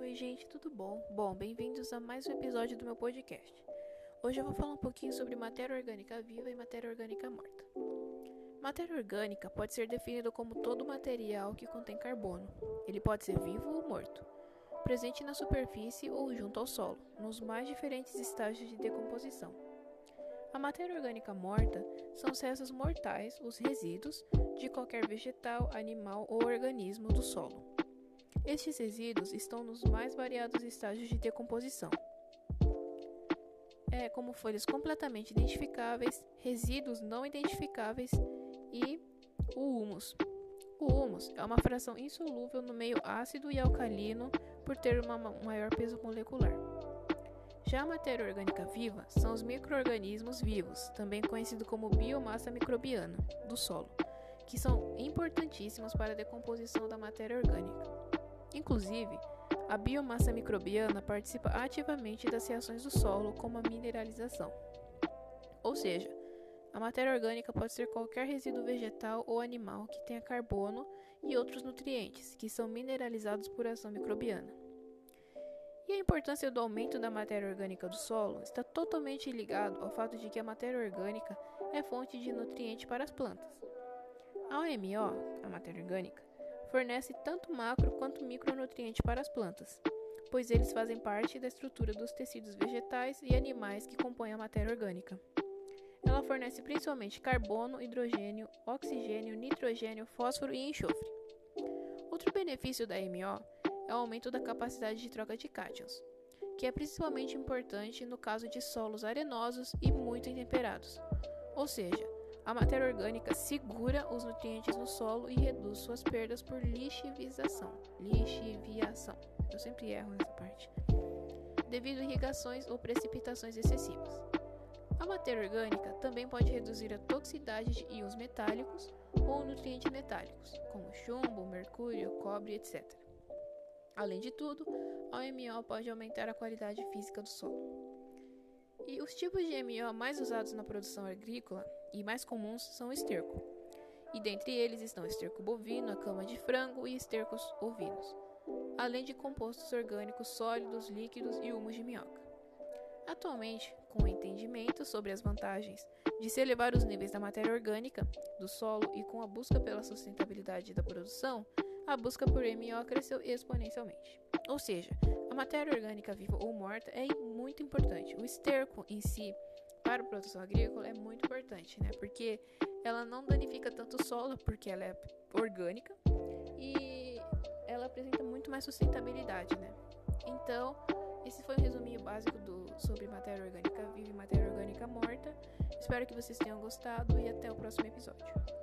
Oi, gente, tudo bom? Bom, bem-vindos a mais um episódio do meu podcast. Hoje eu vou falar um pouquinho sobre matéria orgânica viva e matéria orgânica morta. Matéria orgânica pode ser definido como todo material que contém carbono. Ele pode ser vivo ou morto, presente na superfície ou junto ao solo, nos mais diferentes estágios de decomposição. A matéria orgânica morta são restos mortais, os resíduos, de qualquer vegetal, animal ou organismo do solo. Estes resíduos estão nos mais variados estágios de decomposição, é, como folhas completamente identificáveis, resíduos não identificáveis e o humus. O humus é uma fração insolúvel no meio ácido e alcalino por ter um maior peso molecular. Já a matéria orgânica viva são os microorganismos vivos, também conhecido como biomassa microbiana do solo, que são importantíssimos para a decomposição da matéria orgânica. Inclusive, a biomassa microbiana participa ativamente das reações do solo, como a mineralização. Ou seja, a matéria orgânica pode ser qualquer resíduo vegetal ou animal que tenha carbono e outros nutrientes, que são mineralizados por ação microbiana. E a importância do aumento da matéria orgânica do solo está totalmente ligado ao fato de que a matéria orgânica é fonte de nutriente para as plantas. A OMO, a matéria orgânica, fornece tanto macro quanto micronutrientes para as plantas, pois eles fazem parte da estrutura dos tecidos vegetais e animais que compõem a matéria orgânica. Ela fornece principalmente carbono, hidrogênio, oxigênio, nitrogênio, fósforo e enxofre. Outro benefício da MO é o aumento da capacidade de troca de cátions, que é principalmente importante no caso de solos arenosos e muito temperados, ou seja, a matéria orgânica segura os nutrientes no solo e reduz suas perdas por lixiviação. Lixiviação. Eu sempre erro nessa parte. Devido a irrigações ou precipitações excessivas. A matéria orgânica também pode reduzir a toxicidade de íons metálicos ou nutrientes metálicos, como chumbo, mercúrio, cobre, etc. Além de tudo, a OMO pode aumentar a qualidade física do solo. E os tipos de MO mais usados na produção agrícola e mais comuns são o esterco. E dentre eles estão esterco bovino, a cama de frango e estercos ovinos, além de compostos orgânicos sólidos, líquidos e humus de minhoca. Atualmente, com o entendimento sobre as vantagens de se elevar os níveis da matéria orgânica do solo e com a busca pela sustentabilidade da produção, a busca por MO cresceu exponencialmente. Ou seja, a matéria orgânica viva ou morta é muito importante. O esterco em si, para a produção agrícola, é muito importante, né? Porque ela não danifica tanto o solo, porque ela é orgânica e ela apresenta muito mais sustentabilidade, né? Então, esse foi um resuminho básico do, sobre matéria orgânica viva e matéria orgânica morta. Espero que vocês tenham gostado e até o próximo episódio.